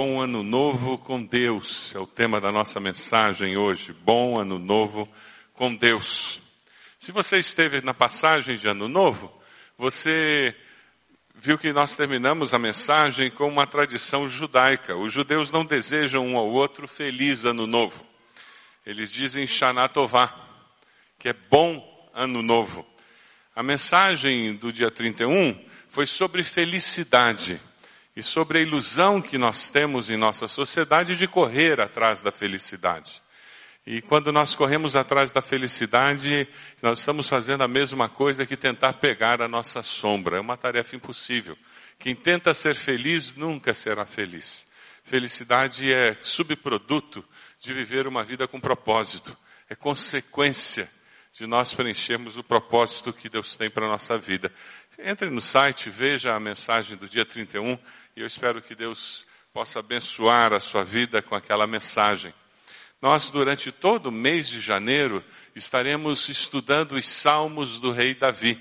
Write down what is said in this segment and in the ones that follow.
Bom Ano Novo com Deus é o tema da nossa mensagem hoje. Bom Ano Novo com Deus. Se você esteve na passagem de Ano Novo, você viu que nós terminamos a mensagem com uma tradição judaica. Os judeus não desejam um ao outro feliz Ano Novo. Eles dizem Shana Tová, que é bom Ano Novo. A mensagem do dia 31 foi sobre felicidade e sobre a ilusão que nós temos em nossa sociedade de correr atrás da felicidade. E quando nós corremos atrás da felicidade, nós estamos fazendo a mesma coisa que tentar pegar a nossa sombra. É uma tarefa impossível. Quem tenta ser feliz nunca será feliz. Felicidade é subproduto de viver uma vida com propósito. É consequência de nós preenchermos o propósito que Deus tem para a nossa vida. Entre no site, veja a mensagem do dia 31 e eu espero que Deus possa abençoar a sua vida com aquela mensagem. Nós, durante todo o mês de janeiro, estaremos estudando os salmos do rei Davi,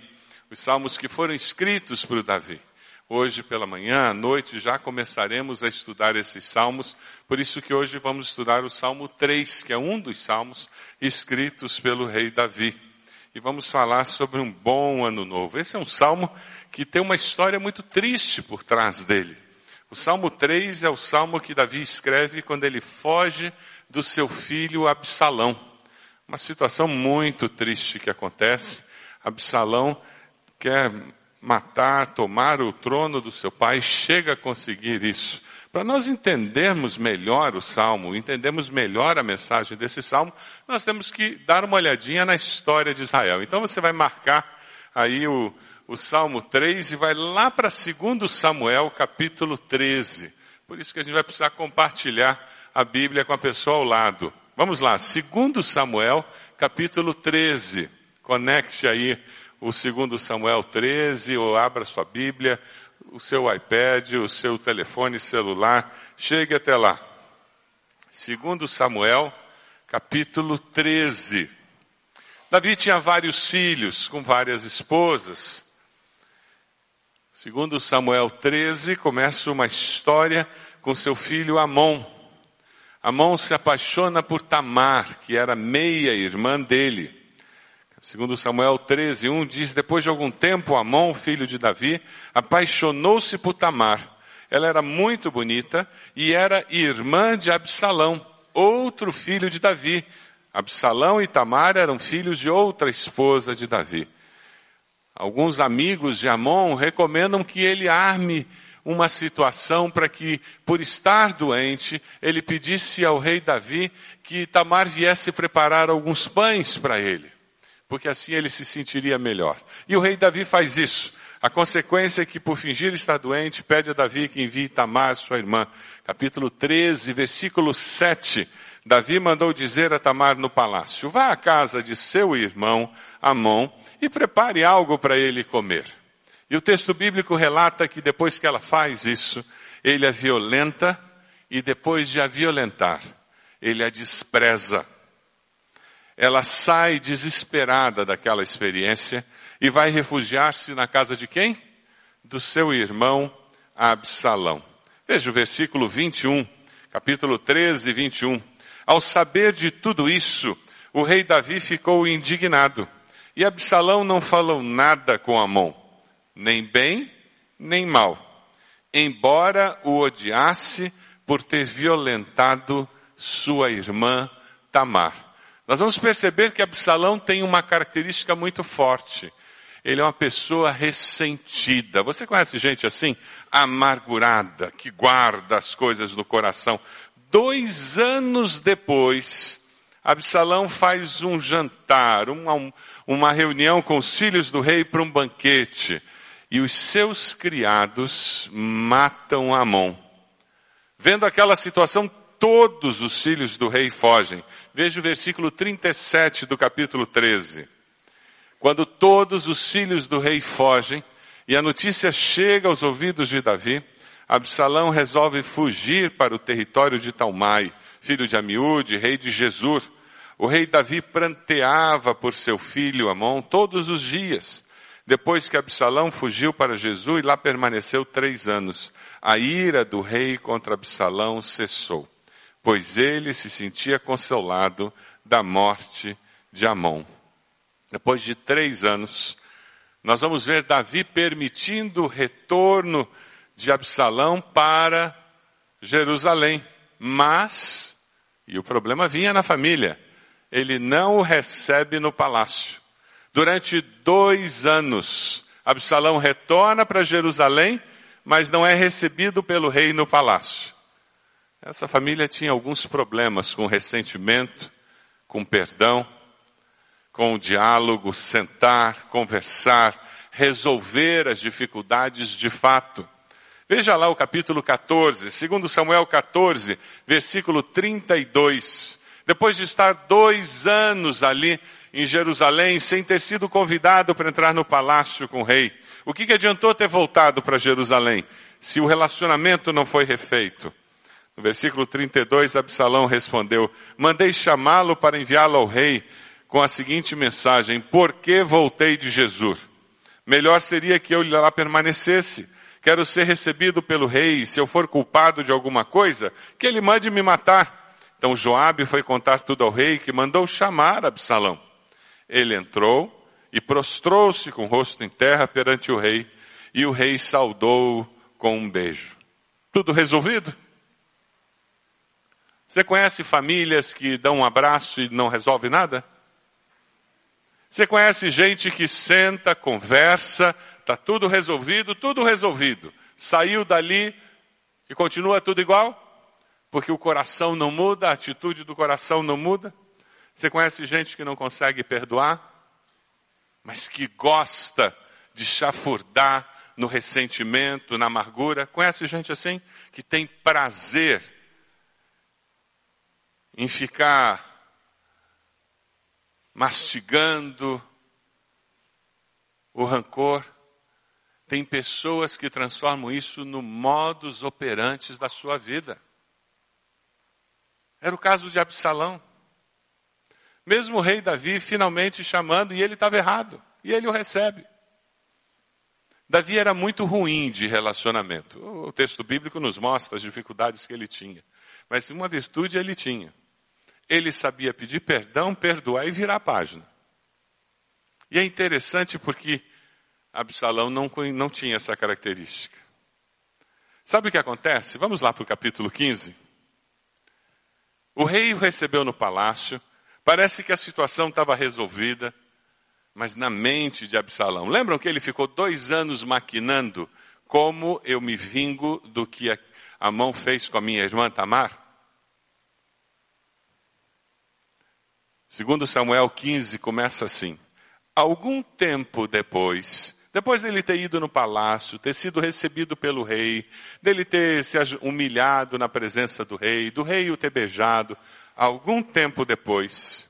os salmos que foram escritos por Davi. Hoje pela manhã, à noite, já começaremos a estudar esses salmos, por isso que hoje vamos estudar o Salmo 3, que é um dos salmos escritos pelo rei Davi. E vamos falar sobre um bom ano novo. Esse é um salmo que tem uma história muito triste por trás dele. O Salmo 3 é o salmo que Davi escreve quando ele foge do seu filho Absalão. Uma situação muito triste que acontece. Absalão quer matar, tomar o trono do seu pai, chega a conseguir isso. Para nós entendermos melhor o salmo, entendermos melhor a mensagem desse salmo, nós temos que dar uma olhadinha na história de Israel. Então você vai marcar aí o, o Salmo 3 e vai lá para 2 Samuel, capítulo 13. Por isso que a gente vai precisar compartilhar a Bíblia com a pessoa ao lado. Vamos lá, 2 Samuel, capítulo 13. Conecte aí o 2 Samuel 13, ou abra sua Bíblia, o seu iPad, o seu telefone celular, chegue até lá. 2 Samuel, capítulo 13. Davi tinha vários filhos com várias esposas. Segundo Samuel 13, começa uma história com seu filho Amon. Amon se apaixona por Tamar, que era meia irmã dele. Segundo Samuel 13, 1 diz, depois de algum tempo, Amon, filho de Davi, apaixonou-se por Tamar. Ela era muito bonita e era irmã de Absalão, outro filho de Davi. Absalão e Tamar eram filhos de outra esposa de Davi. Alguns amigos de Amon recomendam que ele arme uma situação para que, por estar doente, ele pedisse ao rei Davi que Tamar viesse preparar alguns pães para ele, porque assim ele se sentiria melhor. E o rei Davi faz isso. A consequência é que, por fingir estar doente, pede a Davi que envie Tamar, sua irmã. Capítulo 13, versículo 7 Davi mandou dizer a Tamar no palácio, vá à casa de seu irmão Amon e prepare algo para ele comer. E o texto bíblico relata que depois que ela faz isso, ele a violenta e depois de a violentar, ele a despreza. Ela sai desesperada daquela experiência e vai refugiar-se na casa de quem? Do seu irmão Absalão. Veja o versículo 21, capítulo 13, 21. Ao saber de tudo isso, o rei Davi ficou indignado. E Absalão não falou nada com Amon, nem bem, nem mal, embora o odiasse por ter violentado sua irmã Tamar. Nós vamos perceber que Absalão tem uma característica muito forte. Ele é uma pessoa ressentida. Você conhece gente assim? Amargurada, que guarda as coisas no coração. Dois anos depois, Absalão faz um jantar, uma, uma reunião com os filhos do rei para um banquete. E os seus criados matam Amon. Vendo aquela situação, todos os filhos do rei fogem. Veja o versículo 37 do capítulo 13. Quando todos os filhos do rei fogem, e a notícia chega aos ouvidos de Davi, Absalão resolve fugir para o território de Talmai, filho de Amiúde, rei de Jesus. O rei Davi pranteava por seu filho Amon todos os dias. depois que Absalão fugiu para Jesus e lá permaneceu três anos. A ira do rei contra Absalão cessou, pois ele se sentia consolado da morte de Amon. Depois de três anos, nós vamos ver Davi permitindo o retorno de Absalão para Jerusalém. Mas, e o problema vinha na família, ele não o recebe no palácio. Durante dois anos, Absalão retorna para Jerusalém, mas não é recebido pelo rei no palácio. Essa família tinha alguns problemas com ressentimento, com perdão, com o diálogo, sentar, conversar, resolver as dificuldades de fato. Veja lá o capítulo 14, segundo Samuel 14, versículo 32. Depois de estar dois anos ali em Jerusalém, sem ter sido convidado para entrar no palácio com o rei, o que, que adiantou ter voltado para Jerusalém, se o relacionamento não foi refeito? No versículo 32, Absalão respondeu, mandei chamá-lo para enviá-lo ao rei, com a seguinte mensagem: Por que voltei de Jesus? Melhor seria que eu lá permanecesse. Quero ser recebido pelo rei, se eu for culpado de alguma coisa, que ele mande me matar. Então Joabe foi contar tudo ao rei, que mandou chamar Absalão. Ele entrou e prostrou-se com o rosto em terra perante o rei, e o rei saudou com um beijo. Tudo resolvido? Você conhece famílias que dão um abraço e não resolve nada? Você conhece gente que senta, conversa, está tudo resolvido, tudo resolvido. Saiu dali e continua tudo igual? Porque o coração não muda, a atitude do coração não muda? Você conhece gente que não consegue perdoar, mas que gosta de chafurdar no ressentimento, na amargura? Conhece gente assim? Que tem prazer em ficar mastigando o rancor. Tem pessoas que transformam isso no modus operantes da sua vida. Era o caso de Absalão. Mesmo o rei Davi finalmente chamando e ele estava errado. E ele o recebe. Davi era muito ruim de relacionamento. O texto bíblico nos mostra as dificuldades que ele tinha. Mas uma virtude ele tinha. Ele sabia pedir perdão, perdoar e virar a página. E é interessante porque Absalão não, não tinha essa característica. Sabe o que acontece? Vamos lá para o capítulo 15. O rei o recebeu no palácio, parece que a situação estava resolvida, mas na mente de Absalão. Lembram que ele ficou dois anos maquinando como eu me vingo do que a, a mão fez com a minha irmã Tamar? Segundo Samuel 15 começa assim: Algum tempo depois, depois dele ter ido no palácio, ter sido recebido pelo rei, dele ter se humilhado na presença do rei, do rei o ter beijado, algum tempo depois,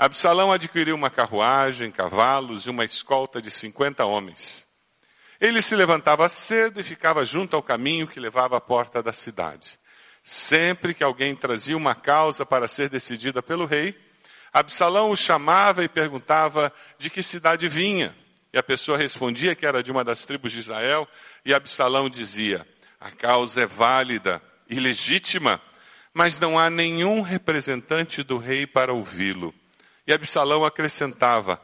Absalão adquiriu uma carruagem, cavalos e uma escolta de 50 homens. Ele se levantava cedo e ficava junto ao caminho que levava à porta da cidade. Sempre que alguém trazia uma causa para ser decidida pelo rei, Absalão o chamava e perguntava de que cidade vinha. E a pessoa respondia que era de uma das tribos de Israel, e Absalão dizia: a causa é válida e legítima, mas não há nenhum representante do rei para ouvi-lo. E Absalão acrescentava: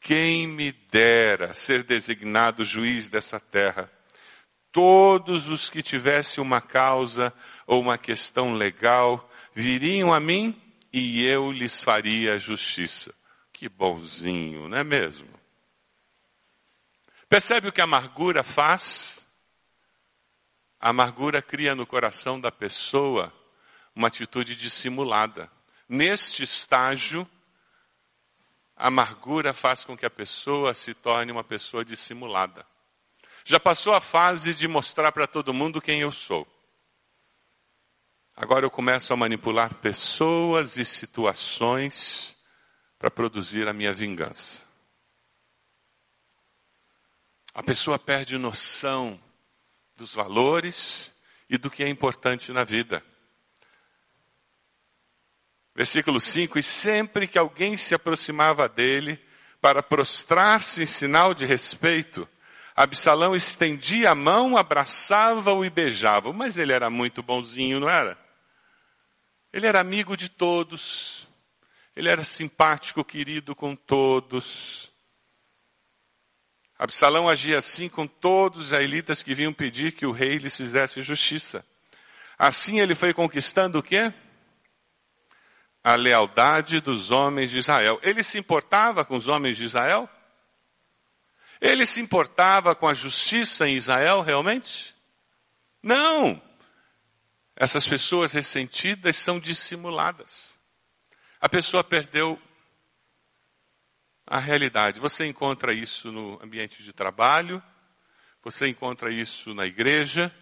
quem me dera ser designado juiz dessa terra todos os que tivessem uma causa ou uma questão legal viriam a mim e eu lhes faria justiça. Que bonzinho, não é mesmo? Percebe o que a amargura faz? A amargura cria no coração da pessoa uma atitude dissimulada. Neste estágio, a amargura faz com que a pessoa se torne uma pessoa dissimulada. Já passou a fase de mostrar para todo mundo quem eu sou. Agora eu começo a manipular pessoas e situações para produzir a minha vingança. A pessoa perde noção dos valores e do que é importante na vida. Versículo 5: E sempre que alguém se aproximava dele, para prostrar-se em sinal de respeito, Absalão estendia a mão, abraçava-o e beijava. Mas ele era muito bonzinho, não era? Ele era amigo de todos. Ele era simpático, querido com todos. Absalão agia assim com todos os israelitas que vinham pedir que o rei lhes fizesse justiça. Assim ele foi conquistando o quê? A lealdade dos homens de Israel. Ele se importava com os homens de Israel? Ele se importava com a justiça em Israel realmente? Não! Essas pessoas ressentidas são dissimuladas. A pessoa perdeu a realidade. Você encontra isso no ambiente de trabalho, você encontra isso na igreja,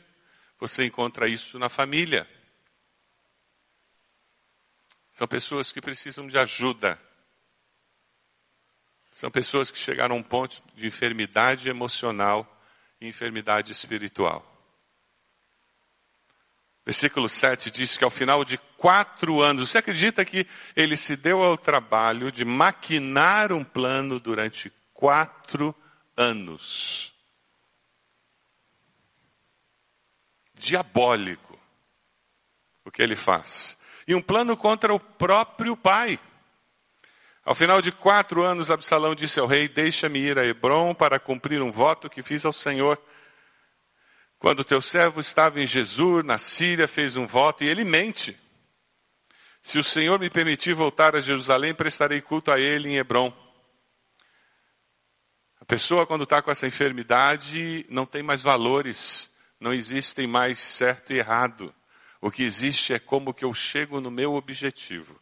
você encontra isso na família. São pessoas que precisam de ajuda. São pessoas que chegaram a um ponto de enfermidade emocional e enfermidade espiritual. Versículo 7 diz que ao final de quatro anos, você acredita que ele se deu ao trabalho de maquinar um plano durante quatro anos? Diabólico o que ele faz. E um plano contra o próprio pai. Ao final de quatro anos, Absalão disse ao rei: Deixa-me ir a Hebron para cumprir um voto que fiz ao Senhor. Quando teu servo estava em Jesus, na Síria, fez um voto e ele mente. Se o Senhor me permitir voltar a Jerusalém, prestarei culto a ele em Hebron. A pessoa, quando está com essa enfermidade, não tem mais valores, não existem mais certo e errado. O que existe é como que eu chego no meu objetivo.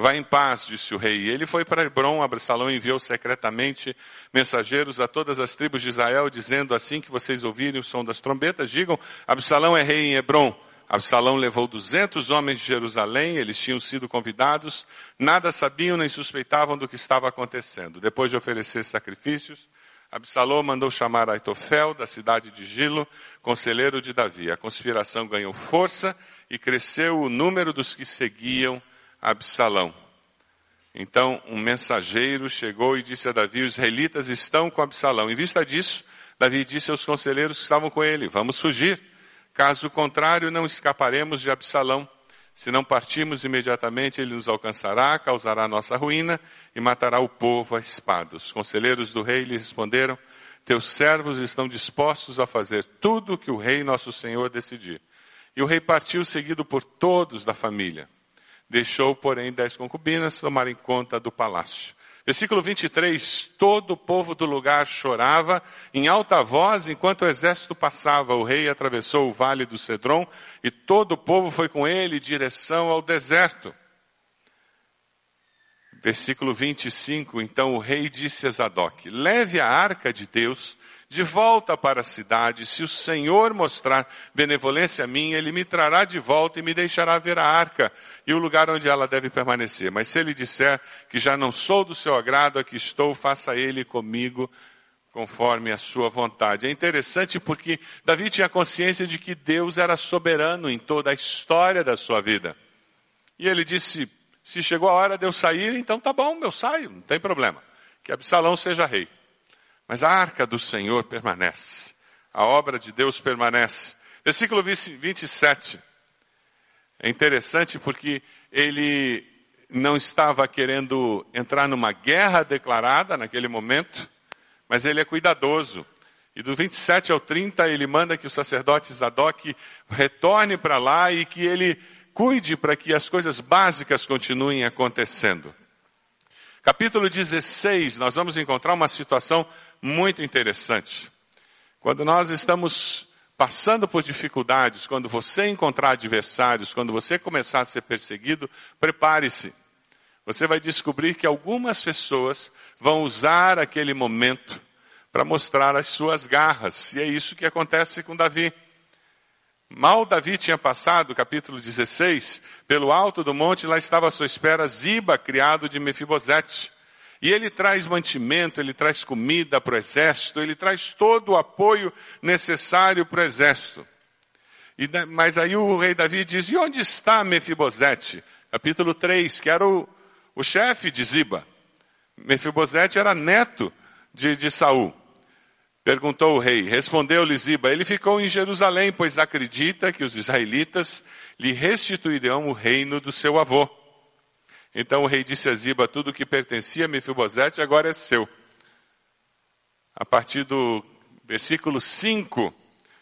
Vá em paz, disse o rei. Ele foi para Hebron, Absalão enviou secretamente mensageiros a todas as tribos de Israel, dizendo assim que vocês ouvirem o som das trombetas, digam, Absalão é rei em Hebron. Absalão levou duzentos homens de Jerusalém, eles tinham sido convidados, nada sabiam nem suspeitavam do que estava acontecendo. Depois de oferecer sacrifícios, Absalão mandou chamar Aitofel, da cidade de Gilo, conselheiro de Davi. A conspiração ganhou força e cresceu o número dos que seguiam Absalão. Então um mensageiro chegou e disse a Davi, os israelitas estão com Absalão. Em vista disso, Davi disse aos conselheiros que estavam com ele, vamos fugir. Caso contrário, não escaparemos de Absalão. Se não partirmos imediatamente, ele nos alcançará, causará nossa ruína e matará o povo à espada. Os conselheiros do rei lhe responderam, teus servos estão dispostos a fazer tudo o que o rei nosso senhor decidir. E o rei partiu seguido por todos da família. Deixou, porém, dez concubinas tomarem conta do palácio. Versículo 23, todo o povo do lugar chorava em alta voz enquanto o exército passava. O rei atravessou o vale do Cedron e todo o povo foi com ele em direção ao deserto. Versículo 25, então o rei disse a Zadok, leve a arca de Deus de volta para a cidade. Se o Senhor mostrar benevolência a mim, ele me trará de volta e me deixará ver a arca e o lugar onde ela deve permanecer. Mas se ele disser que já não sou do seu agrado, aqui estou, faça ele comigo conforme a sua vontade. É interessante porque Davi tinha consciência de que Deus era soberano em toda a história da sua vida. E ele disse, se chegou a hora de eu sair, então tá bom, eu saio, não tem problema. Que Absalão seja rei. Mas a arca do Senhor permanece. A obra de Deus permanece. Versículo 27. É interessante porque ele não estava querendo entrar numa guerra declarada naquele momento, mas ele é cuidadoso. E do 27 ao 30 ele manda que o sacerdote Zadok retorne para lá e que ele cuide para que as coisas básicas continuem acontecendo. Capítulo 16, nós vamos encontrar uma situação muito interessante. Quando nós estamos passando por dificuldades, quando você encontrar adversários, quando você começar a ser perseguido, prepare-se. Você vai descobrir que algumas pessoas vão usar aquele momento para mostrar as suas garras. E é isso que acontece com Davi. Mal Davi tinha passado, capítulo 16, pelo alto do monte, lá estava à sua espera Ziba, criado de Mefibosete. E ele traz mantimento, ele traz comida para o exército, ele traz todo o apoio necessário para o exército. E, mas aí o rei Davi diz, e onde está Mefibosete? Capítulo 3, que era o, o chefe de Ziba. Mefibosete era neto de, de Saul. Perguntou o rei. Respondeu-lhe Ziba, ele ficou em Jerusalém, pois acredita que os israelitas lhe restituirão o reino do seu avô. Então o rei disse a Ziba, tudo que pertencia a Mefibosete agora é seu. A partir do versículo 5,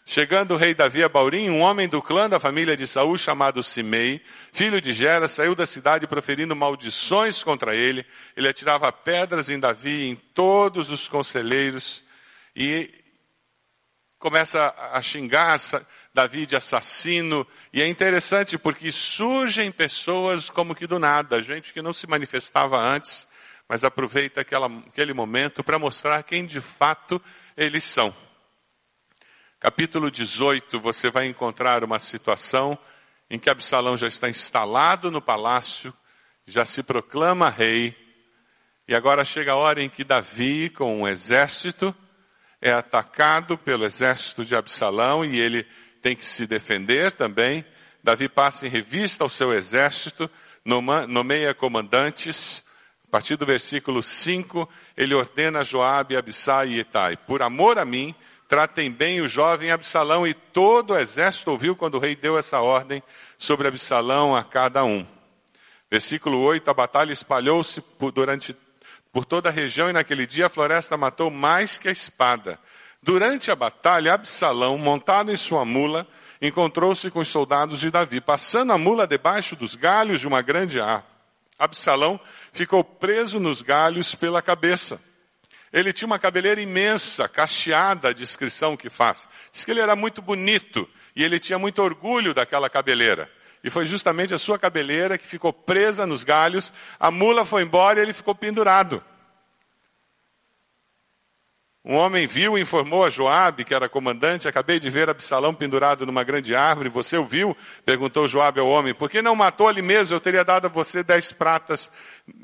Chegando o rei Davi a Baurim, um homem do clã da família de Saul chamado Simei, filho de Gera, saiu da cidade proferindo maldições contra ele. Ele atirava pedras em Davi e em todos os conselheiros e começa a xingar Davi de assassino. E é interessante porque surgem pessoas como que do nada, gente que não se manifestava antes, mas aproveita aquela, aquele momento para mostrar quem de fato eles são. Capítulo 18, você vai encontrar uma situação em que Absalão já está instalado no palácio, já se proclama rei, e agora chega a hora em que Davi, com um exército, é atacado pelo exército de Absalão e ele tem que se defender também. Davi passa em revista ao seu exército, nomeia comandantes. A partir do versículo 5, ele ordena a Joabe, Abissai e Etai, por amor a mim, tratem bem o jovem Absalão. E todo o exército ouviu quando o rei deu essa ordem sobre Absalão a cada um. Versículo 8, a batalha espalhou-se por, durante, por toda a região e naquele dia a floresta matou mais que a espada. Durante a batalha, Absalão, montado em sua mula, encontrou-se com os soldados de Davi, passando a mula debaixo dos galhos de uma grande árvore. Absalão ficou preso nos galhos pela cabeça. Ele tinha uma cabeleira imensa, cacheada, a descrição que faz. Diz que ele era muito bonito e ele tinha muito orgulho daquela cabeleira. E foi justamente a sua cabeleira que ficou presa nos galhos, a mula foi embora e ele ficou pendurado. Um homem viu e informou a Joabe, que era comandante, acabei de ver Absalão pendurado numa grande árvore, você o viu? Perguntou Joabe ao homem, por que não matou ali mesmo? Eu teria dado a você dez pratas,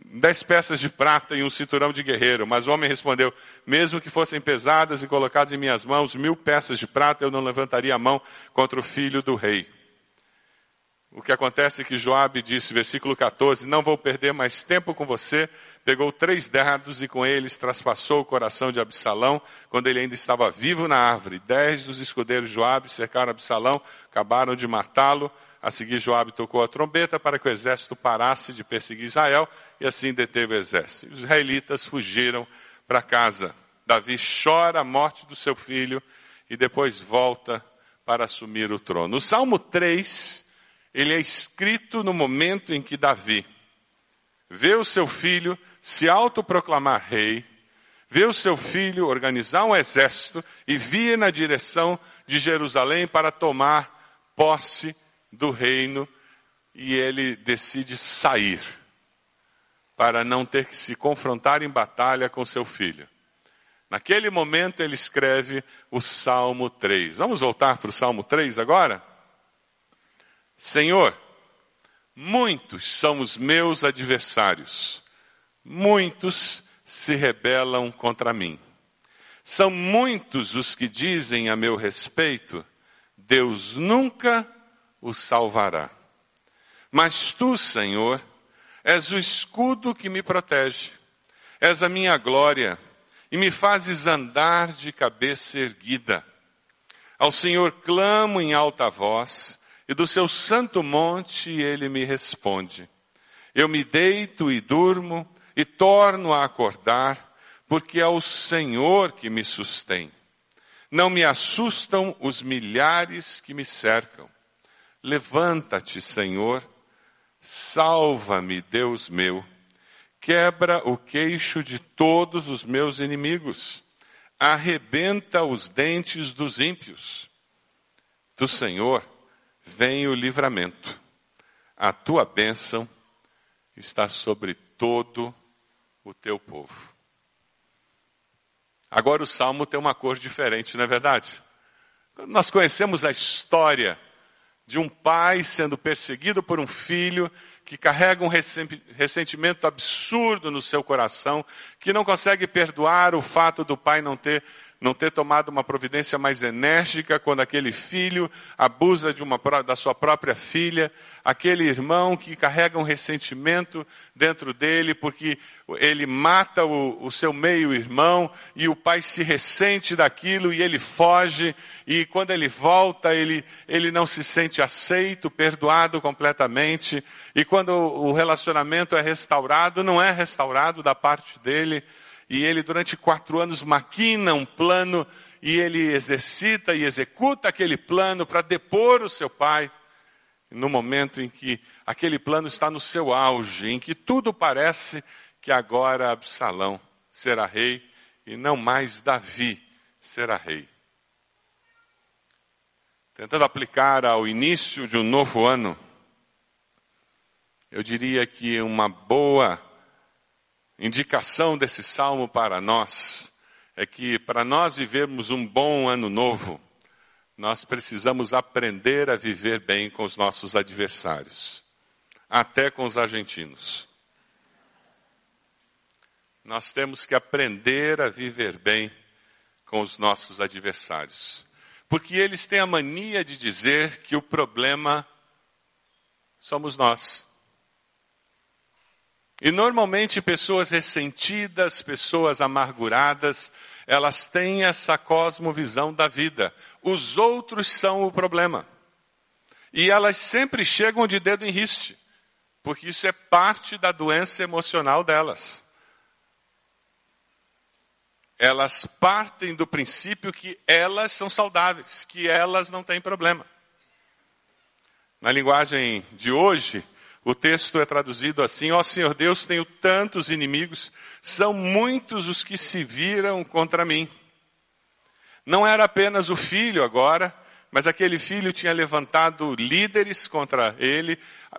dez peças de prata e um cinturão de guerreiro. Mas o homem respondeu, mesmo que fossem pesadas e colocadas em minhas mãos mil peças de prata, eu não levantaria a mão contra o filho do rei. O que acontece é que Joabe disse, versículo 14, não vou perder mais tempo com você, pegou três dados e com eles traspassou o coração de Absalão, quando ele ainda estava vivo na árvore. Dez dos escudeiros de Joabe cercaram Absalão, acabaram de matá-lo. A seguir, Joabe tocou a trombeta para que o exército parasse de perseguir Israel e assim deteve o exército. Os israelitas fugiram para casa. Davi chora a morte do seu filho e depois volta para assumir o trono. O Salmo 3, ele é escrito no momento em que Davi vê o seu filho se autoproclamar rei, vê o seu filho organizar um exército e vir na direção de Jerusalém para tomar posse do reino e ele decide sair para não ter que se confrontar em batalha com seu filho. Naquele momento ele escreve o Salmo 3. Vamos voltar para o Salmo 3 agora? Senhor, muitos são os meus adversários muitos se rebelam contra mim. São muitos os que dizem a meu respeito, Deus nunca o salvará. Mas tu, Senhor, és o escudo que me protege, és a minha glória e me fazes andar de cabeça erguida. Ao Senhor clamo em alta voz, e do seu santo monte ele me responde. Eu me deito e durmo, e torno a acordar, porque é o Senhor que me sustém. Não me assustam os milhares que me cercam. Levanta-te, Senhor, salva-me, Deus meu. Quebra o queixo de todos os meus inimigos. Arrebenta os dentes dos ímpios. Do Senhor vem o livramento. A tua bênção está sobre todo o teu povo. Agora o salmo tem uma cor diferente, não é verdade? Nós conhecemos a história de um pai sendo perseguido por um filho que carrega um ressentimento absurdo no seu coração, que não consegue perdoar o fato do pai não ter não ter tomado uma providência mais enérgica quando aquele filho abusa de uma, da sua própria filha, aquele irmão que carrega um ressentimento dentro dele porque ele mata o, o seu meio-irmão e o pai se ressente daquilo e ele foge e quando ele volta ele, ele não se sente aceito, perdoado completamente e quando o relacionamento é restaurado, não é restaurado da parte dele, e ele durante quatro anos maquina um plano e ele exercita e executa aquele plano para depor o seu pai no momento em que aquele plano está no seu auge, em que tudo parece que agora Absalão será rei e não mais Davi será rei. Tentando aplicar ao início de um novo ano, eu diria que uma boa indicação desse salmo para nós é que para nós vivermos um bom ano novo, nós precisamos aprender a viver bem com os nossos adversários, até com os argentinos. Nós temos que aprender a viver bem com os nossos adversários. Porque eles têm a mania de dizer que o problema somos nós. E normalmente pessoas ressentidas, pessoas amarguradas, elas têm essa cosmovisão da vida. Os outros são o problema. E elas sempre chegam de dedo em riste, porque isso é parte da doença emocional delas. Elas partem do princípio que elas são saudáveis, que elas não têm problema. Na linguagem de hoje, o texto é traduzido assim: Ó oh, Senhor Deus, tenho tantos inimigos, são muitos os que se viram contra mim. Não era apenas o filho agora, mas aquele filho tinha levantado líderes contra ele,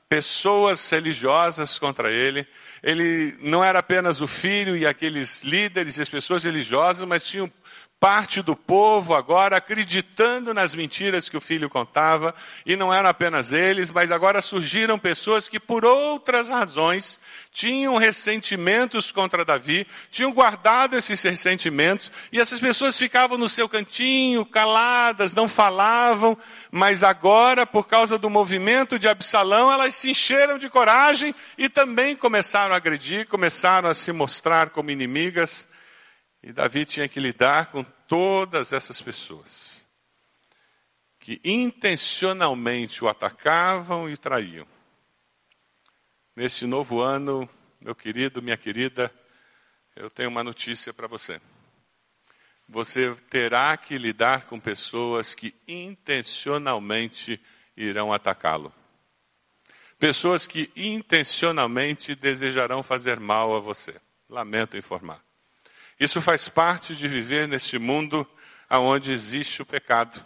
pessoas religiosas contra ele. Ele não era apenas o filho e aqueles líderes e as pessoas religiosas, mas tinham parte do povo agora acreditando nas mentiras que o filho contava, e não eram apenas eles, mas agora surgiram pessoas que por outras razões tinham ressentimentos contra Davi, tinham guardado esses ressentimentos, e essas pessoas ficavam no seu cantinho, caladas, não falavam, mas agora, por causa do movimento de Absalão, elas se encheram de coragem e também começaram a agredir, começaram a se mostrar como inimigas, e Davi tinha que lidar com todas essas pessoas que intencionalmente o atacavam e traíam. Nesse novo ano, meu querido, minha querida, eu tenho uma notícia para você. Você terá que lidar com pessoas que intencionalmente irão atacá-lo. Pessoas que intencionalmente desejarão fazer mal a você. Lamento informar. Isso faz parte de viver neste mundo onde existe o pecado.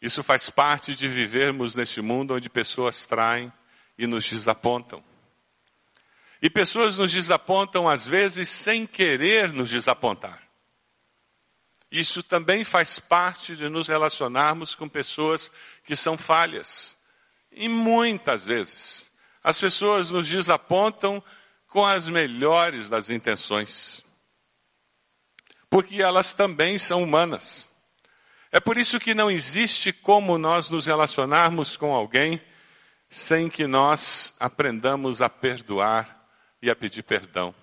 Isso faz parte de vivermos neste mundo onde pessoas traem e nos desapontam. E pessoas nos desapontam às vezes sem querer nos desapontar. Isso também faz parte de nos relacionarmos com pessoas que são falhas. E muitas vezes as pessoas nos desapontam com as melhores das intenções. Porque elas também são humanas. É por isso que não existe como nós nos relacionarmos com alguém sem que nós aprendamos a perdoar e a pedir perdão.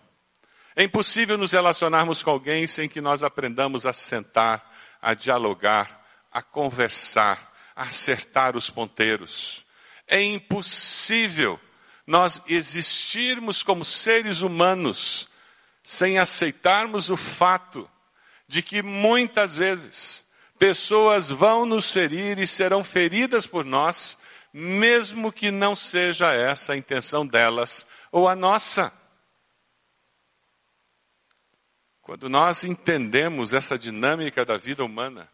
É impossível nos relacionarmos com alguém sem que nós aprendamos a sentar, a dialogar, a conversar, a acertar os ponteiros. É impossível nós existirmos como seres humanos sem aceitarmos o fato de que muitas vezes pessoas vão nos ferir e serão feridas por nós, mesmo que não seja essa a intenção delas ou a nossa. Quando nós entendemos essa dinâmica da vida humana,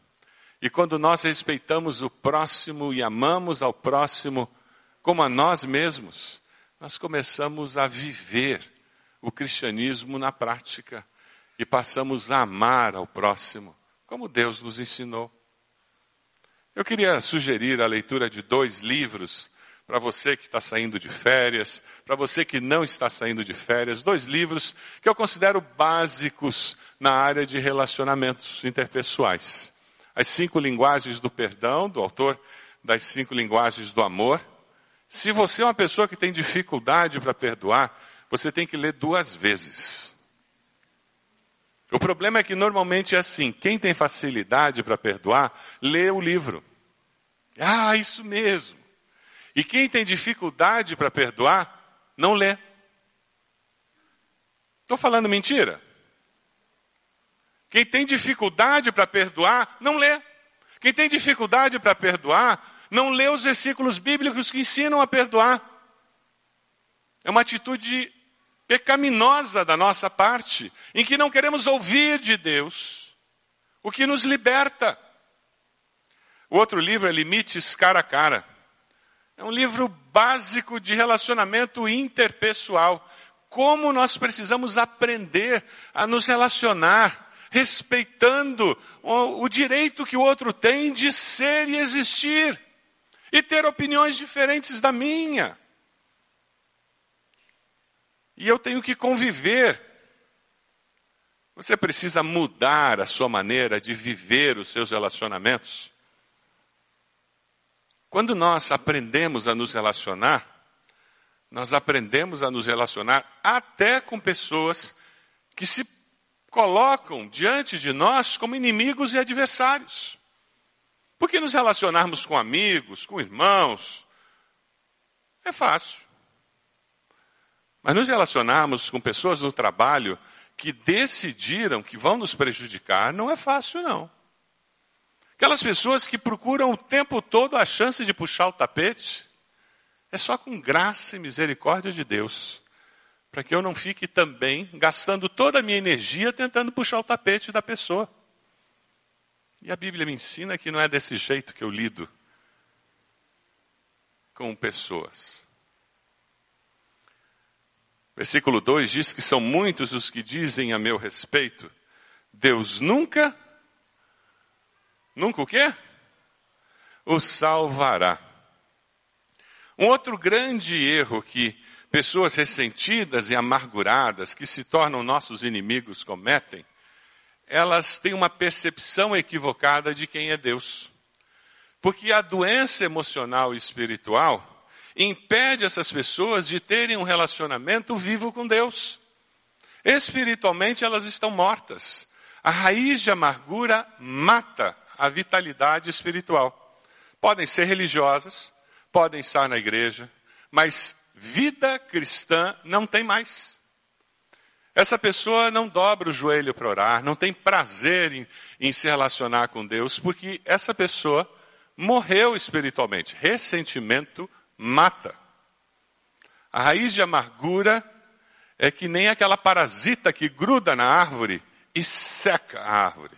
e quando nós respeitamos o próximo e amamos ao próximo como a nós mesmos, nós começamos a viver o cristianismo na prática e passamos a amar ao próximo, como Deus nos ensinou. Eu queria sugerir a leitura de dois livros para você que está saindo de férias, para você que não está saindo de férias, dois livros que eu considero básicos na área de relacionamentos interpessoais. As cinco linguagens do perdão, do autor das cinco linguagens do amor. Se você é uma pessoa que tem dificuldade para perdoar, você tem que ler duas vezes. O problema é que normalmente é assim: quem tem facilidade para perdoar, lê o livro. Ah, isso mesmo. E quem tem dificuldade para perdoar, não lê. Estou falando mentira? Quem tem dificuldade para perdoar, não lê. Quem tem dificuldade para perdoar, não lê os versículos bíblicos que ensinam a perdoar. É uma atitude pecaminosa da nossa parte, em que não queremos ouvir de Deus o que nos liberta. O outro livro é Limites Cara a Cara. É um livro básico de relacionamento interpessoal. Como nós precisamos aprender a nos relacionar, respeitando o, o direito que o outro tem de ser e existir, e ter opiniões diferentes da minha. E eu tenho que conviver. Você precisa mudar a sua maneira de viver os seus relacionamentos. Quando nós aprendemos a nos relacionar, nós aprendemos a nos relacionar até com pessoas que se colocam diante de nós como inimigos e adversários. Porque nos relacionarmos com amigos, com irmãos, é fácil. Mas nos relacionarmos com pessoas no trabalho que decidiram que vão nos prejudicar, não é fácil, não. Aquelas pessoas que procuram o tempo todo a chance de puxar o tapete, é só com graça e misericórdia de Deus, para que eu não fique também gastando toda a minha energia tentando puxar o tapete da pessoa. E a Bíblia me ensina que não é desse jeito que eu lido com pessoas. Versículo 2 diz que são muitos os que dizem a meu respeito: Deus nunca Nunca o quê? O salvará. Um outro grande erro que pessoas ressentidas e amarguradas, que se tornam nossos inimigos, cometem, elas têm uma percepção equivocada de quem é Deus. Porque a doença emocional e espiritual impede essas pessoas de terem um relacionamento vivo com Deus. Espiritualmente elas estão mortas. A raiz de amargura mata a vitalidade espiritual. Podem ser religiosas, podem estar na igreja, mas vida cristã não tem mais. Essa pessoa não dobra o joelho para orar, não tem prazer em, em se relacionar com Deus, porque essa pessoa morreu espiritualmente. Ressentimento mata. A raiz de amargura é que nem aquela parasita que gruda na árvore e seca a árvore.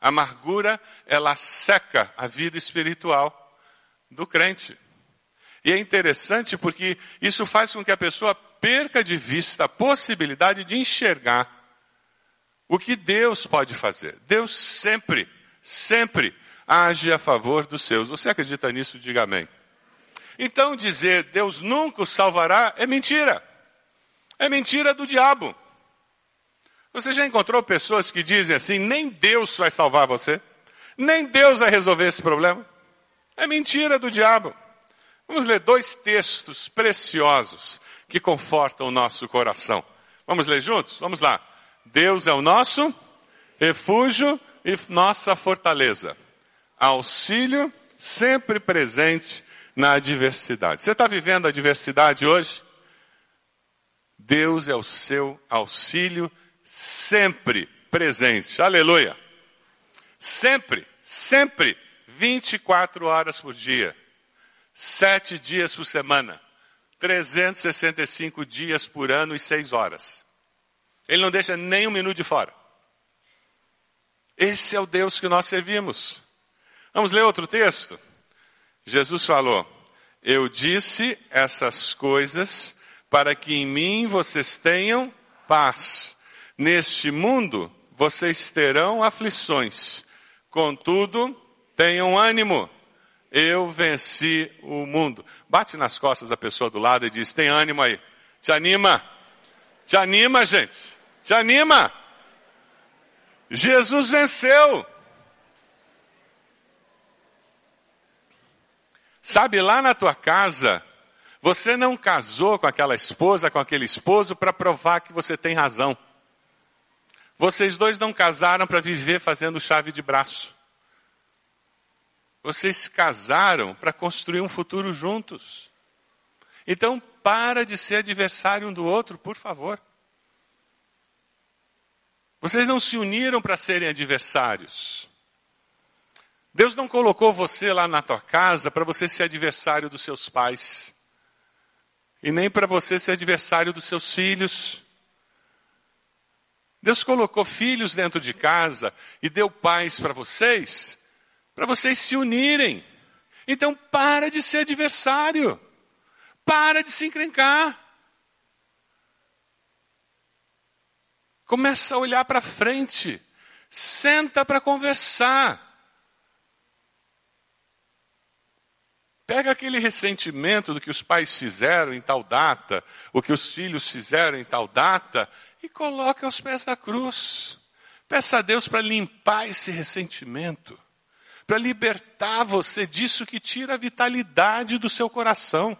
A amargura, ela seca a vida espiritual do crente. E é interessante porque isso faz com que a pessoa perca de vista a possibilidade de enxergar o que Deus pode fazer. Deus sempre, sempre age a favor dos seus. Você acredita nisso? Diga amém. Então dizer Deus nunca o salvará é mentira. É mentira do diabo. Você já encontrou pessoas que dizem assim: nem Deus vai salvar você? Nem Deus vai resolver esse problema? É mentira do diabo. Vamos ler dois textos preciosos que confortam o nosso coração. Vamos ler juntos? Vamos lá. Deus é o nosso refúgio e nossa fortaleza. Auxílio sempre presente na adversidade. Você está vivendo a adversidade hoje? Deus é o seu auxílio sempre presente. Aleluia. Sempre, sempre, 24 horas por dia, sete dias por semana, 365 dias por ano e seis horas. Ele não deixa nem um minuto de fora. Esse é o Deus que nós servimos. Vamos ler outro texto? Jesus falou: Eu disse essas coisas para que em mim vocês tenham paz. Neste mundo vocês terão aflições, contudo, tenham ânimo. Eu venci o mundo. Bate nas costas da pessoa do lado e diz: tem ânimo aí. Te anima. Te anima, gente. Te anima. Jesus venceu. Sabe, lá na tua casa, você não casou com aquela esposa, com aquele esposo, para provar que você tem razão. Vocês dois não casaram para viver fazendo chave de braço. Vocês se casaram para construir um futuro juntos. Então, para de ser adversário um do outro, por favor. Vocês não se uniram para serem adversários. Deus não colocou você lá na tua casa para você ser adversário dos seus pais. E nem para você ser adversário dos seus filhos. Deus colocou filhos dentro de casa e deu pais para vocês para vocês se unirem. Então para de ser adversário. Para de se encrencar. Começa a olhar para frente. Senta para conversar. Pega aquele ressentimento do que os pais fizeram em tal data, o que os filhos fizeram em tal data, e coloca aos pés da cruz. Peça a Deus para limpar esse ressentimento para libertar você disso que tira a vitalidade do seu coração.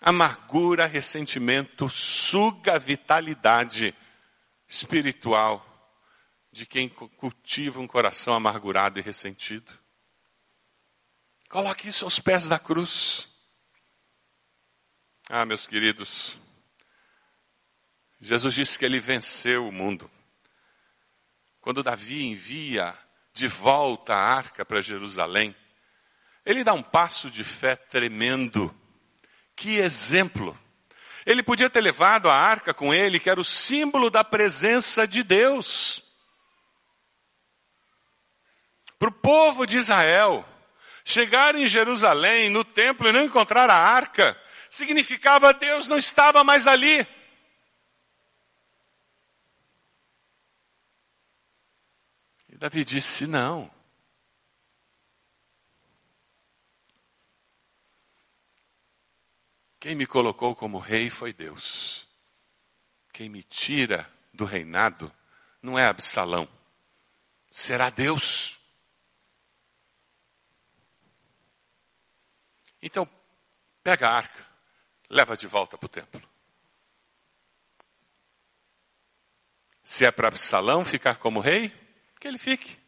Amargura, ressentimento suga a vitalidade espiritual de quem cultiva um coração amargurado e ressentido. Coloque isso aos pés da cruz. Ah, meus queridos, Jesus disse que ele venceu o mundo. Quando Davi envia de volta a arca para Jerusalém, ele dá um passo de fé tremendo. Que exemplo! Ele podia ter levado a arca com ele, que era o símbolo da presença de Deus. Para o povo de Israel, chegar em Jerusalém, no templo, e não encontrar a arca, significava Deus não estava mais ali. Davi disse: Não. Quem me colocou como rei foi Deus. Quem me tira do reinado não é Absalão, será Deus. Então, pega a arca, leva de volta para o templo. Se é para Absalão ficar como rei, que ele fique.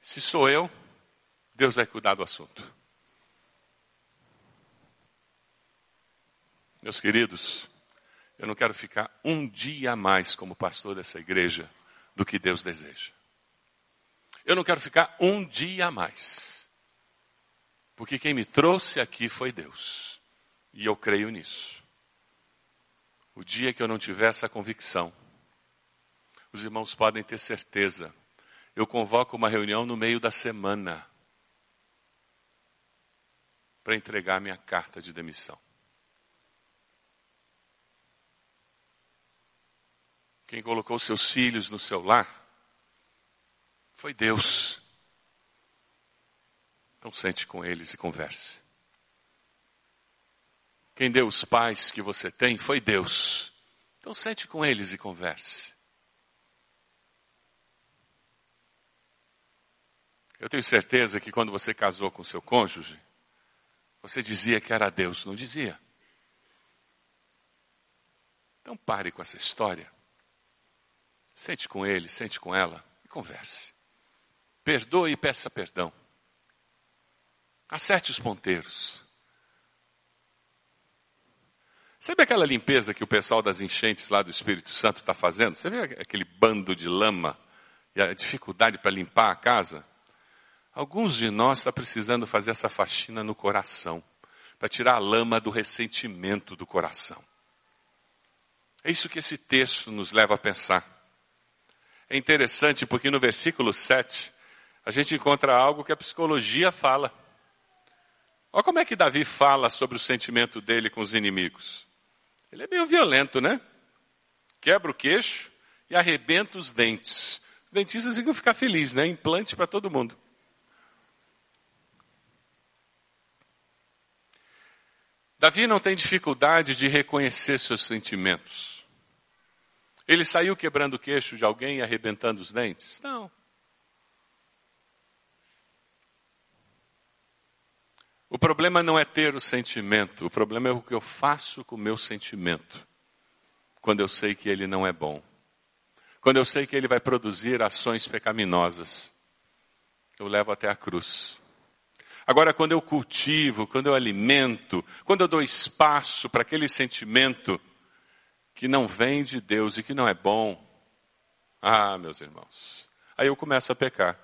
Se sou eu, Deus vai cuidar do assunto. Meus queridos, eu não quero ficar um dia a mais como pastor dessa igreja do que Deus deseja. Eu não quero ficar um dia a mais. Porque quem me trouxe aqui foi Deus. E eu creio nisso. O dia que eu não tiver essa convicção, os irmãos podem ter certeza. Eu convoco uma reunião no meio da semana para entregar minha carta de demissão. Quem colocou seus filhos no seu lar foi Deus. Então sente com eles e converse. Quem deu os pais que você tem foi Deus. Então sente com eles e converse. Eu tenho certeza que quando você casou com seu cônjuge, você dizia que era Deus, não dizia? Então pare com essa história. Sente com ele, sente com ela e converse. Perdoe e peça perdão. Acerte os ponteiros. Sabe aquela limpeza que o pessoal das enchentes lá do Espírito Santo está fazendo? Você vê aquele bando de lama e a dificuldade para limpar a casa? Alguns de nós está precisando fazer essa faxina no coração, para tirar a lama do ressentimento do coração. É isso que esse texto nos leva a pensar. É interessante porque no versículo 7, a gente encontra algo que a psicologia fala. Olha como é que Davi fala sobre o sentimento dele com os inimigos. Ele é meio violento, né? Quebra o queixo e arrebenta os dentes. Os dentistas ficam ficar felizes, né? Implante para todo mundo. Davi não tem dificuldade de reconhecer seus sentimentos. Ele saiu quebrando o queixo de alguém e arrebentando os dentes? Não. O problema não é ter o sentimento, o problema é o que eu faço com o meu sentimento, quando eu sei que ele não é bom, quando eu sei que ele vai produzir ações pecaminosas, eu levo até a cruz. Agora, quando eu cultivo, quando eu alimento, quando eu dou espaço para aquele sentimento que não vem de Deus e que não é bom, ah, meus irmãos, aí eu começo a pecar.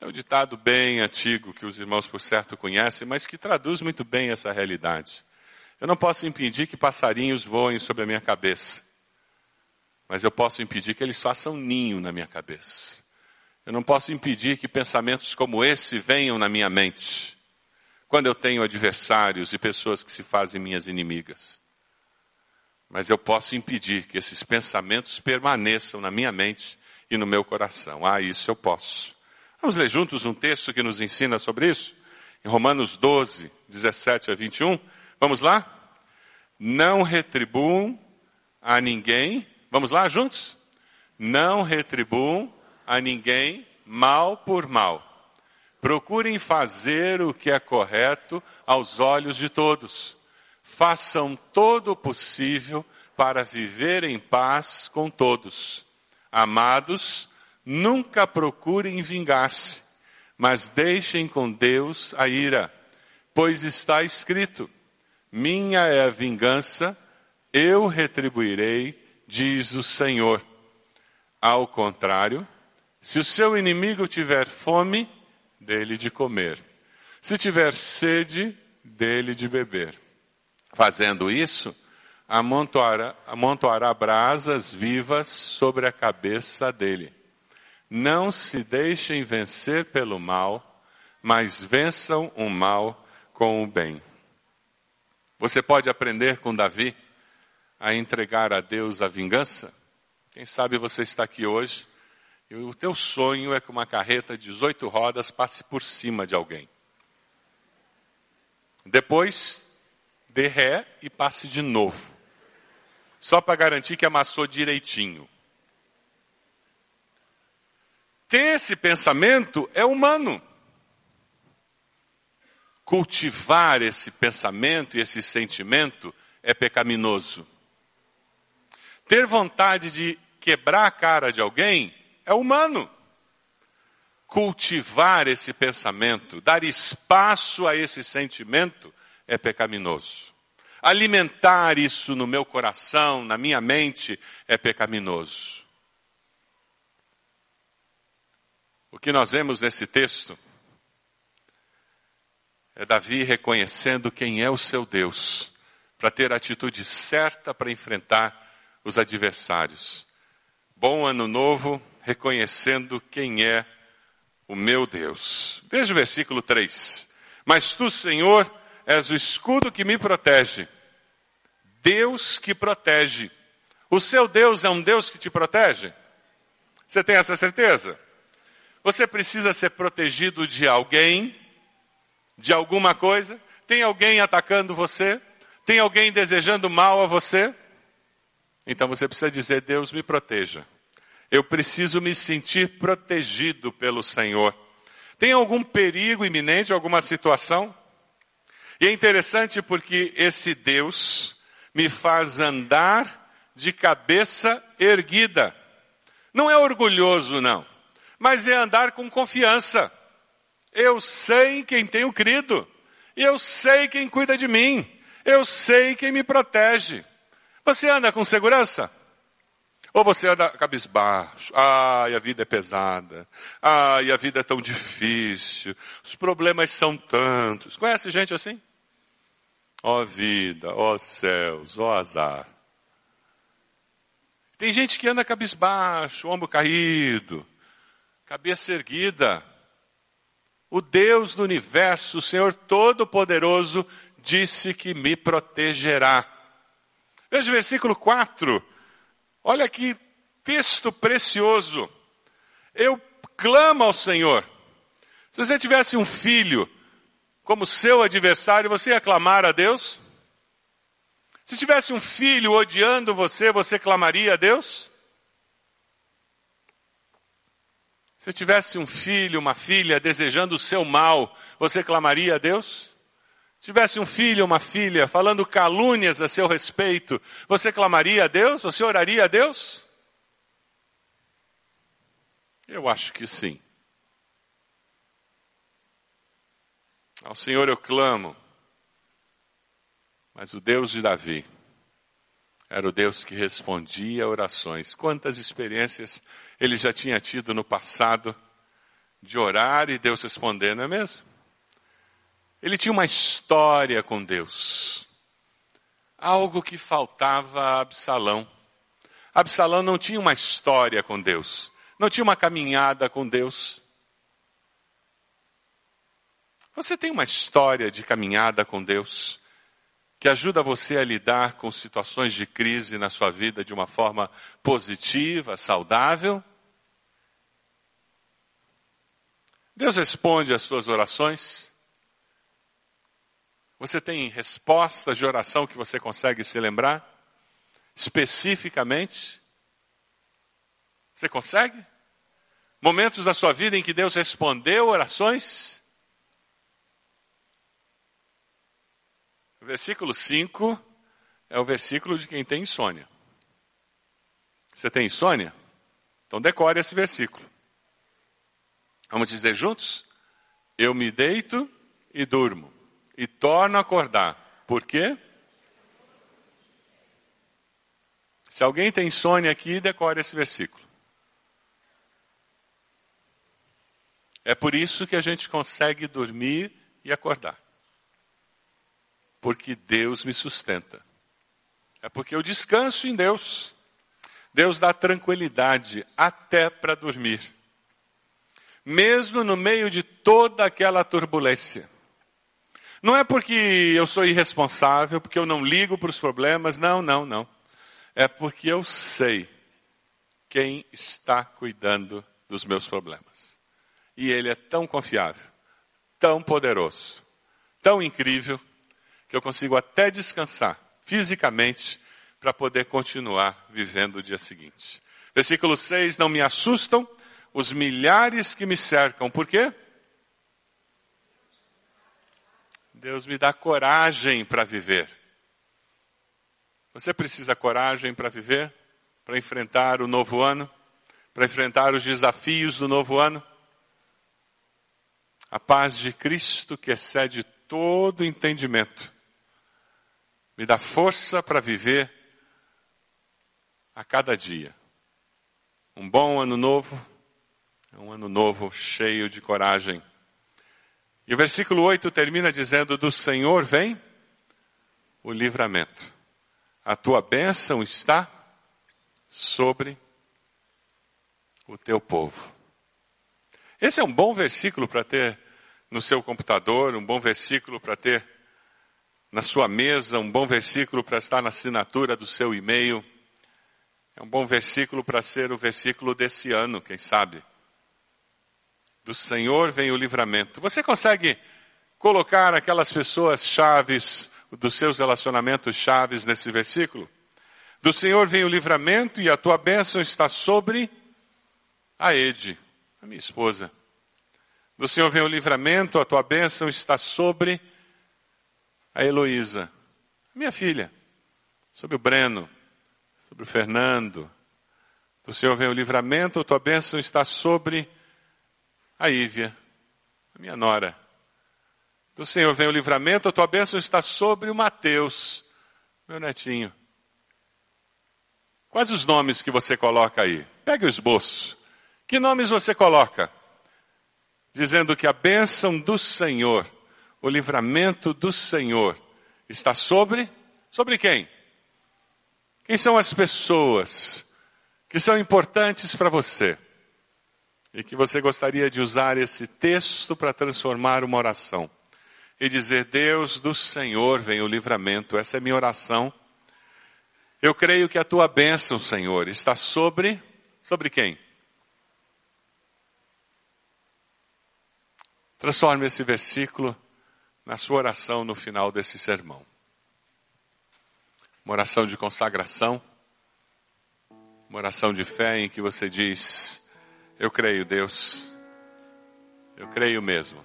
É um ditado bem antigo que os irmãos, por certo, conhecem, mas que traduz muito bem essa realidade. Eu não posso impedir que passarinhos voem sobre a minha cabeça, mas eu posso impedir que eles façam ninho na minha cabeça. Eu não posso impedir que pensamentos como esse venham na minha mente, quando eu tenho adversários e pessoas que se fazem minhas inimigas. Mas eu posso impedir que esses pensamentos permaneçam na minha mente e no meu coração. Ah, isso eu posso. Vamos ler juntos um texto que nos ensina sobre isso? Em Romanos 12, 17 a 21. Vamos lá? Não retribuam a ninguém. Vamos lá juntos? Não retribuam a ninguém mal por mal. Procurem fazer o que é correto aos olhos de todos. Façam todo o possível para viver em paz com todos. Amados, Nunca procurem vingar-se, mas deixem com Deus a ira, pois está escrito: Minha é a vingança, eu retribuirei, diz o Senhor. Ao contrário, se o seu inimigo tiver fome, dele de comer. Se tiver sede, dele de beber. Fazendo isso, amontoará, amontoará brasas vivas sobre a cabeça dele. Não se deixem vencer pelo mal, mas vençam o mal com o bem. Você pode aprender com Davi a entregar a Deus a vingança? Quem sabe você está aqui hoje e o teu sonho é que uma carreta de 18 rodas passe por cima de alguém. Depois, dê ré e passe de novo. Só para garantir que amassou direitinho. Ter esse pensamento é humano. Cultivar esse pensamento e esse sentimento é pecaminoso. Ter vontade de quebrar a cara de alguém é humano. Cultivar esse pensamento, dar espaço a esse sentimento é pecaminoso. Alimentar isso no meu coração, na minha mente, é pecaminoso. O que nós vemos nesse texto é Davi reconhecendo quem é o seu Deus, para ter a atitude certa para enfrentar os adversários. Bom ano novo, reconhecendo quem é o meu Deus. Veja o versículo 3. Mas tu, Senhor, és o escudo que me protege. Deus que protege. O seu Deus é um Deus que te protege? Você tem essa certeza? Você precisa ser protegido de alguém, de alguma coisa? Tem alguém atacando você? Tem alguém desejando mal a você? Então você precisa dizer: Deus me proteja. Eu preciso me sentir protegido pelo Senhor. Tem algum perigo iminente, alguma situação? E é interessante porque esse Deus me faz andar de cabeça erguida. Não é orgulhoso, não mas é andar com confiança. Eu sei quem tenho crido. Eu sei quem cuida de mim. Eu sei quem me protege. Você anda com segurança? Ou você anda cabisbaixo? Ai, a vida é pesada. Ai, a vida é tão difícil. Os problemas são tantos. Conhece gente assim? Ó vida, ó céus, ó azar. Tem gente que anda cabisbaixo, ombro caído cabeça erguida. O Deus do universo, o Senhor Todo-Poderoso, disse que me protegerá. Veja o versículo 4. Olha que texto precioso. Eu clamo ao Senhor. Se você tivesse um filho como seu adversário, você ia clamar a Deus? Se tivesse um filho odiando você, você clamaria a Deus? Se tivesse um filho, uma filha desejando o seu mal, você clamaria a Deus? Se tivesse um filho, uma filha falando calúnias a seu respeito, você clamaria a Deus? Você oraria a Deus? Eu acho que sim. Ao Senhor eu clamo, mas o Deus de Davi era o Deus que respondia orações. Quantas experiências ele já tinha tido no passado de orar e Deus responder, não é mesmo? Ele tinha uma história com Deus. Algo que faltava a Absalão. Absalão não tinha uma história com Deus. Não tinha uma caminhada com Deus. Você tem uma história de caminhada com Deus? que ajuda você a lidar com situações de crise na sua vida de uma forma positiva, saudável. Deus responde às suas orações. Você tem respostas de oração que você consegue se lembrar? Especificamente? Você consegue? Momentos da sua vida em que Deus respondeu orações? O versículo 5 é o versículo de quem tem insônia. Você tem insônia? Então decore esse versículo. Vamos dizer juntos? Eu me deito e durmo, e torno a acordar. Por quê? Se alguém tem insônia aqui, decore esse versículo. É por isso que a gente consegue dormir e acordar porque Deus me sustenta. É porque eu descanso em Deus. Deus dá tranquilidade até para dormir. Mesmo no meio de toda aquela turbulência. Não é porque eu sou irresponsável, porque eu não ligo para os problemas, não, não, não. É porque eu sei quem está cuidando dos meus problemas. E Ele é tão confiável, tão poderoso, tão incrível, que eu consigo até descansar fisicamente para poder continuar vivendo o dia seguinte. Versículo 6, não me assustam os milhares que me cercam. Por quê? Deus me dá coragem para viver. Você precisa coragem para viver? Para enfrentar o novo ano? Para enfrentar os desafios do novo ano? A paz de Cristo que excede todo entendimento me dá força para viver a cada dia. Um bom ano novo, um ano novo cheio de coragem. E o versículo 8 termina dizendo: Do Senhor vem o livramento. A tua bênção está sobre o teu povo. Esse é um bom versículo para ter no seu computador, um bom versículo para ter na sua mesa, um bom versículo para estar na assinatura do seu e-mail. É um bom versículo para ser o versículo desse ano, quem sabe. Do Senhor vem o livramento. Você consegue colocar aquelas pessoas chaves, dos seus relacionamentos chaves nesse versículo? Do Senhor vem o livramento e a tua bênção está sobre a Ede, a minha esposa. Do Senhor vem o livramento, a tua bênção está sobre a Heloísa, minha filha, sobre o Breno, sobre o Fernando. Do Senhor vem o livramento, a tua bênção está sobre a Ívia, a minha nora. Do Senhor vem o livramento, a tua bênção está sobre o Mateus, meu netinho. Quais os nomes que você coloca aí? Pegue o esboço. Que nomes você coloca? Dizendo que a bênção do Senhor o livramento do Senhor está sobre, sobre quem? Quem são as pessoas que são importantes para você? E que você gostaria de usar esse texto para transformar uma oração. E dizer, Deus do Senhor vem o livramento. Essa é minha oração. Eu creio que a tua bênção, Senhor, está sobre, sobre quem? Transforme esse versículo na sua oração no final desse sermão. Uma oração de consagração, uma oração de fé em que você diz: Eu creio, Deus, eu creio mesmo,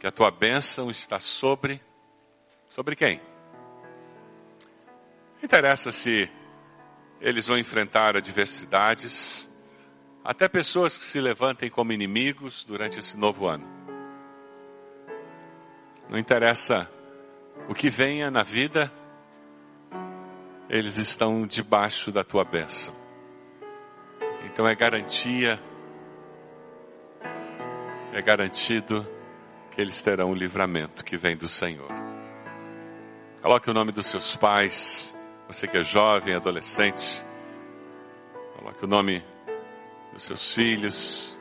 que a tua bênção está sobre. Sobre quem? Não interessa se eles vão enfrentar adversidades, até pessoas que se levantem como inimigos durante esse novo ano. Não interessa o que venha na vida, eles estão debaixo da tua bênção. Então é garantia, é garantido que eles terão o livramento que vem do Senhor. Coloque o nome dos seus pais, você que é jovem, adolescente. Coloque o nome dos seus filhos.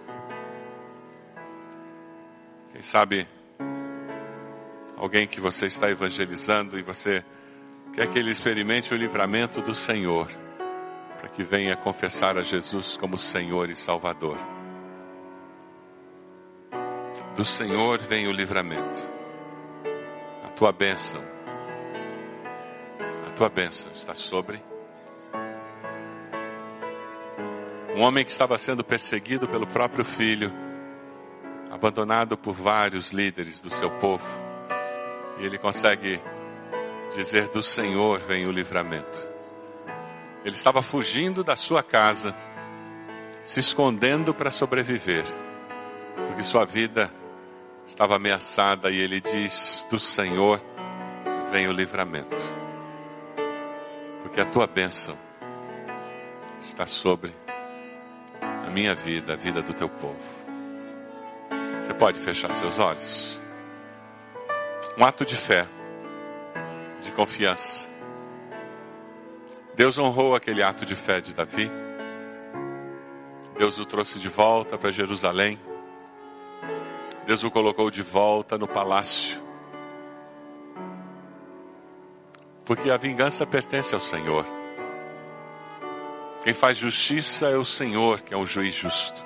Quem sabe alguém que você está evangelizando e você quer que ele experimente o livramento do Senhor, para que venha confessar a Jesus como Senhor e Salvador. Do Senhor vem o livramento, a tua bênção, a tua bênção está sobre. Um homem que estava sendo perseguido pelo próprio filho, abandonado por vários líderes do seu povo, e ele consegue dizer: Do Senhor vem o livramento. Ele estava fugindo da sua casa, se escondendo para sobreviver, porque sua vida estava ameaçada, e ele diz: Do Senhor vem o livramento, porque a tua bênção está sobre a minha vida, a vida do teu povo. Você pode fechar seus olhos. Um ato de fé, de confiança. Deus honrou aquele ato de fé de Davi. Deus o trouxe de volta para Jerusalém. Deus o colocou de volta no palácio. Porque a vingança pertence ao Senhor. Quem faz justiça é o Senhor, que é um juiz justo.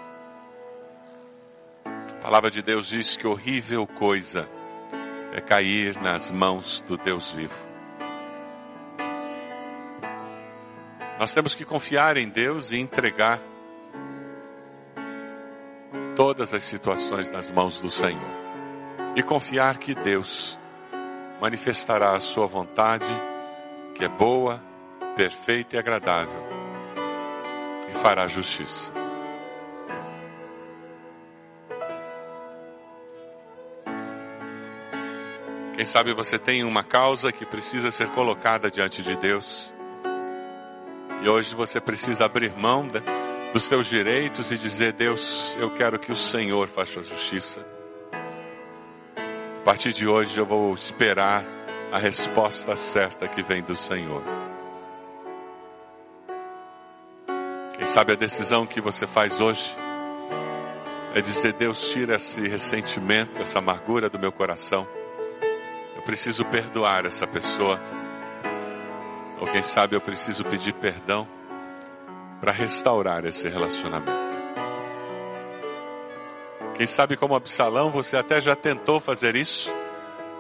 A palavra de Deus diz que horrível coisa é cair nas mãos do Deus vivo. Nós temos que confiar em Deus e entregar todas as situações nas mãos do Senhor. E confiar que Deus manifestará a sua vontade, que é boa, perfeita e agradável, e fará justiça. Quem sabe você tem uma causa que precisa ser colocada diante de Deus. E hoje você precisa abrir mão de, dos seus direitos e dizer: Deus, eu quero que o Senhor faça justiça. A partir de hoje eu vou esperar a resposta certa que vem do Senhor. Quem sabe a decisão que você faz hoje é dizer: Deus, tira esse ressentimento, essa amargura do meu coração. Eu preciso perdoar essa pessoa. Ou quem sabe eu preciso pedir perdão para restaurar esse relacionamento. Quem sabe como Absalão você até já tentou fazer isso,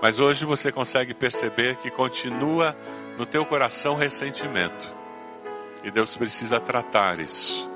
mas hoje você consegue perceber que continua no teu coração ressentimento. E Deus precisa tratar isso.